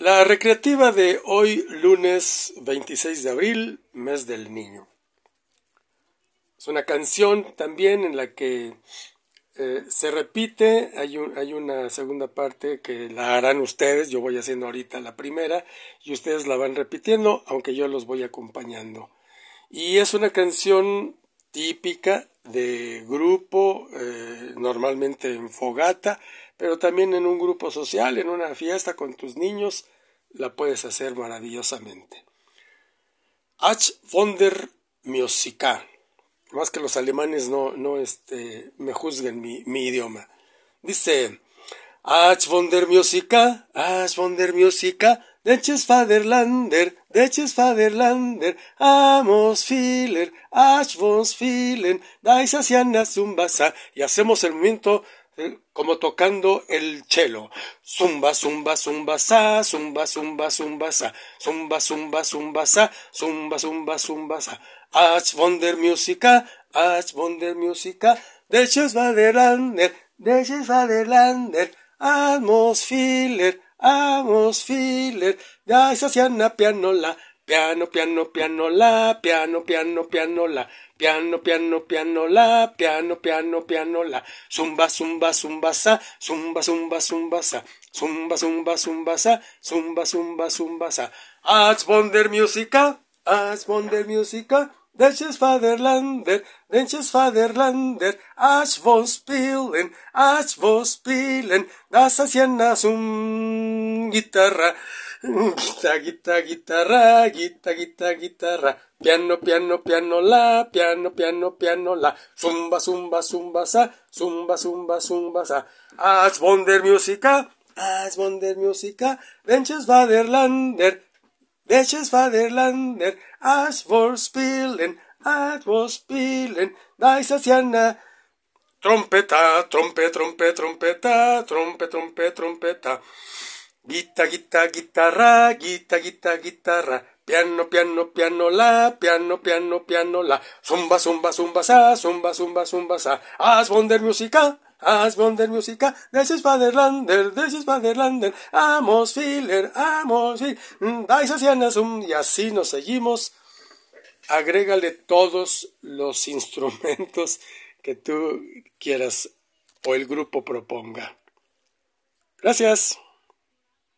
La recreativa de hoy, lunes 26 de abril, mes del niño. Es una canción también en la que eh, se repite, hay, una segunda parte que la harán ustedes, yo voy haciendo ahorita la primera y ustedes la van repitiendo, aunque yo los voy acompañando. Y es una canción típica de grupo, eh, normalmente en fogata, pero también en un grupo social, en una fiesta con tus niños, la puedes hacer maravillosamente. Ach von der Musica. Más que los alemanes no, no este, me juzguen mi, mi idioma. Dice, Ach von der Musica, Ach von der Musica, Deches Vaterlander, Deches Vaterlander, Amos Filer, Ach vos Filen, Dais Asiana Zumbasa, y hacemos el movimiento como tocando el cello. Zumba, zumba, zumba, sa, zumba, zumba, zumba, sa, zumba, zumba, zumba, sa, zumba, zumba, zumba, sa. Ach von der Musica, ach von der Musica, Deches Vaterlander, Deches Vaterlander, Amos Filer, Amos Filer, da pianola, piano, piano, piano, la, piano, piano, piano, la, piano, piano, piano, la, piano, piano, piano, la, zumba, zumba, zumba, sa, zumba, zumba, zumba, sa, zumba, zumba, zumba, sa, zumba, zumba, zumba, sa. Als von der Musica, als von der Musica, Welches Vaterlander, welches Vaterlander, als wo spielen, als wo spielen, das zum guitarra, guitarra, guitarra, guitarra, guitarra, guitarra, guitarra, piano, piano, piano, la, piano, piano, piano, la, zumba, zumba, zumba, sa, zumba, zumba, zumba, sa, als von der Musica, als von der Musica, welches Vaterlander, welches Vaterlander, as for spilling, as for spilling, dice haciana. Trompeta, trompe, trompe, trompeta, trompe, trompe, trompeta. Guita, guita, guitarra, guita, guita, guitarra. Piano, piano, piano, la, piano, piano, piano, la. Zumba, zumba, zumba, sa, zumba, zumba, zumba, sa. As von der Musica, as von der Musica, this is Vaterlander, this is Vaterlander, amos filer, amos dais um, y así nos seguimos. Agrégale todos los instrumentos que tú quieras o el grupo proponga. Gracias.